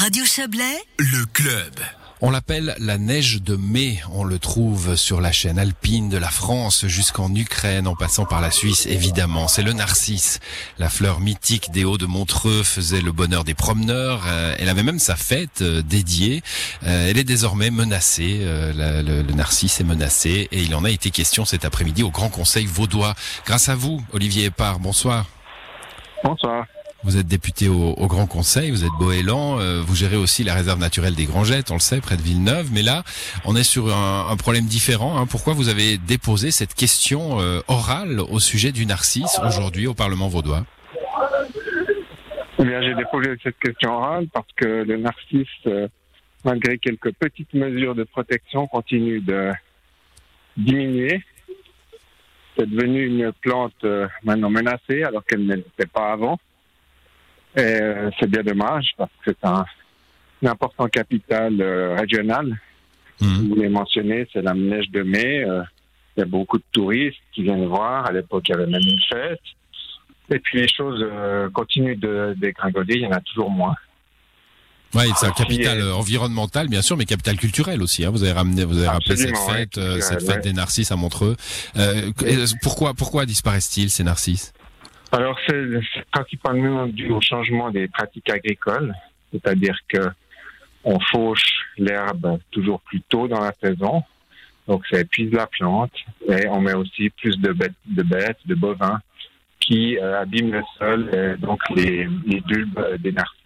Radio Chablais, Le club. On l'appelle la neige de mai. On le trouve sur la chaîne alpine de la France jusqu'en Ukraine en passant par la Suisse évidemment. C'est le narcisse. La fleur mythique des Hauts de Montreux faisait le bonheur des promeneurs. Euh, elle avait même sa fête euh, dédiée. Euh, elle est désormais menacée. Le, le narcisse est menacé et il en a été question cet après-midi au Grand Conseil vaudois. Grâce à vous, Olivier Épard, bonsoir. Bonsoir. Vous êtes député au, Grand Conseil, vous êtes Boélan, euh, vous gérez aussi la réserve naturelle des Grangettes, on le sait, près de Villeneuve. Mais là, on est sur un, problème différent. hein. Pourquoi vous avez déposé cette question euh, orale au sujet du narcisse aujourd'hui au Parlement vaudois? Eh bien, j'ai déposé cette question orale parce que le narcisse, euh, malgré quelques petites mesures de protection, continue de diminuer. C'est devenu une plante maintenant menacée alors qu'elle ne l'était pas avant. Euh, c'est bien dommage parce que c'est un, un important capital euh, régional. Mhm. Vous l'avez mentionné, c'est la neige de mai. euh, il y a beaucoup de touristes qui viennent voir. À l'époque, il y avait même une fête. Et puis les choses continuent de dégringoler, il y en a toujours moins. Oui, c'est un Ah, capital si, euh, environnemental, bien sûr, mais capital culturel aussi. hein. Vous avez ramené, vous avez rappelé cette ouais, fête, cette fête ouais. des narcisses à Montreux. Euh, pourquoi, pourquoi disparaissent-ils ces narcisses? Alors c'est principalement dû au changement des pratiques agricoles, c'est-à-dire que on fauche l'herbe toujours plus tôt dans la saison, donc ça épuise la plante, et on met aussi plus de bêtes, de, bêtes, de bovins qui euh, abîment le sol, et donc les, les bulbes des narcisses.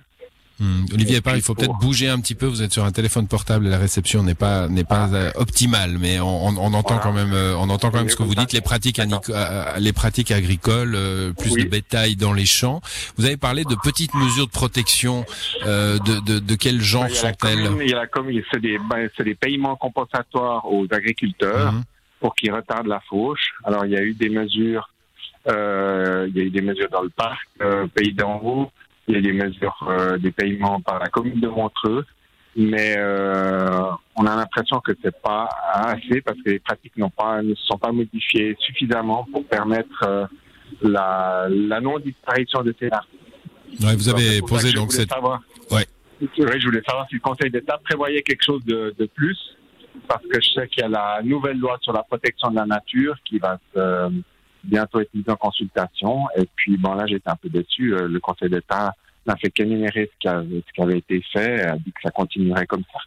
Hmm. Olivier il faut peut-être bouger un petit peu. Vous êtes sur un téléphone portable et la réception n'est pas n'est pas euh, optimale, mais on, on, entend Voilà. quand même euh, on entend quand même ce que vous dites. Les pratiques euh, les pratiques agricoles, euh, plus Oui. de bétail dans les champs. Vous avez parlé de petites mesures de protection. euh, de, de de quel genre sont-elles il y a la commune- c'est des, ben, c'est des paiements compensatoires aux agriculteurs. Mhm. pour qu'ils retardent la fauche. Alors, il y a eu des mesures, euh, il y a eu des mesures dans le parc, euh, Pays d'en haut, il y a des mesures, euh, des paiements par la commune de Montreux, mais euh, on a l'impression que c'est pas assez parce que les pratiques n'ont pas, ne se sont pas modifiées suffisamment pour permettre euh, la, la non-disparition de ces arts. Ouais, vous avez posé donc cette savoir- Ouais. Oui, je voulais savoir si le Conseil d'État prévoyait quelque chose de, de plus, parce que je sais qu'il y a la nouvelle loi sur la protection de la nature qui va se- euh, bientôt être mise en consultation. Et puis, bon, là, j'étais un peu déçu. Euh, Le Conseil d'État n'a fait qu'énumérer ce qui, avait, ce qui avait été fait, a dit que ça continuerait comme ça.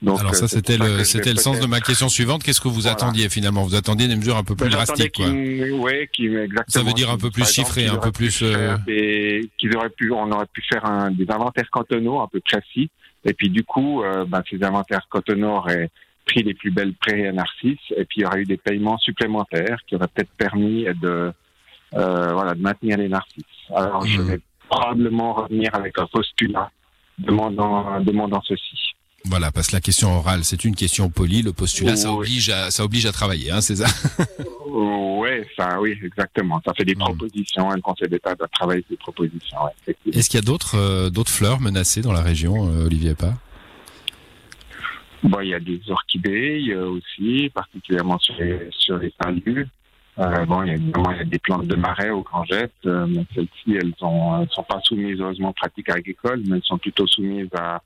Donc, alors euh, ça c'était le c'était le sens de ma question suivante. Qu'est-ce que vous Voilà. attendiez finalement? Vous attendiez des mesures un peu plus Ben, drastiques, quoi. qu'ils- ouais, qu'ils- exactement. Ça veut dire un peu plus exemple, chiffré, un peu plus, euh, qu'ils auraient pu, on aurait pu faire un, des inventaires cantonaux un peu précis. Et puis du coup, euh, ben, ces inventaires cantonaux auraient pris les plus belles prairies à Narcisse. Et puis il y aurait eu des paiements supplémentaires qui auraient peut-être permis de, euh, voilà, de maintenir les Narcisses. Alors je Mhm. vais probablement revenir avec un postulat demandant, demandant ceci. Voilà, parce que la question orale, c'est une question polie. Le postulat, ça Oui. oblige à ça oblige à travailler, hein, c'est ça? Oui, ça, oui, exactement. Ça fait des Mhm. propositions le Conseil d'État doit travailler ces propositions. ouais. Est-ce qu'il y a d'autres euh, d'autres fleurs menacées dans la région, euh, Olivier Épard Bon, il y a des orchidées euh, aussi, particulièrement sur les, sur les talus. Euh, bon, il y a évidemment il y a des plantes de marais aux grangettes, euh, mais celles-ci, elles sont, elles sont pas soumises heureusement aux pratiques agricoles, mais elles sont plutôt soumises à,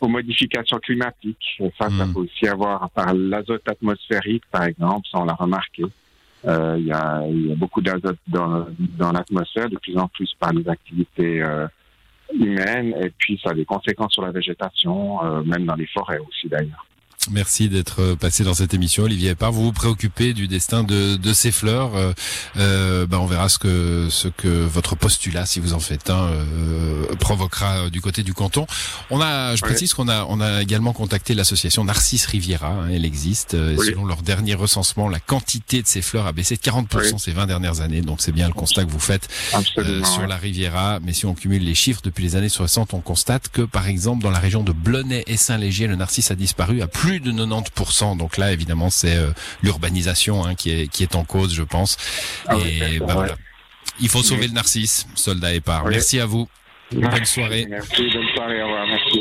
aux modifications climatiques. Ça, ça Mm. peut aussi avoir par l'azote atmosphérique, par exemple, ça on l'a remarqué. Euh, il, y a, il y a beaucoup d'azote dans, dans l'atmosphère, de plus en plus par les activités humaines, et puis ça a des conséquences sur la végétation, euh, même dans les forêts aussi d'ailleurs. Merci d'être euh, passé dans cette émission, Olivier Épard. Vous vous préoccupez du destin de, de ces fleurs. Euh, ben, on verra ce que ce que votre postulat, si vous en faites un, euh, provoquera euh, du côté du canton. On a, je précise qu'on a on a également contacté l'association Narcisse Riviera. hein, elle existe. et Oui. Selon leur dernier recensement, la quantité de ces fleurs a baissé de 40% Oui. ces 20 dernières années. Donc c'est bien le constat que vous faites. euh, sur la Riviera. Mais si on cumule les chiffres depuis les années 60, on constate que, par exemple, dans la région de Blonay et Saint-Légier, le narcisse a disparu à plus de 90%. Donc là, évidemment, c'est euh, l'urbanisation hein, qui, est, qui est en cause, je pense. Ah et bah, voilà. Il faut sauver Oui. le narcisse, soldat épars. Oui. Merci à vous. Bonne soirée. Merci, bonne soirée, au revoir, merci.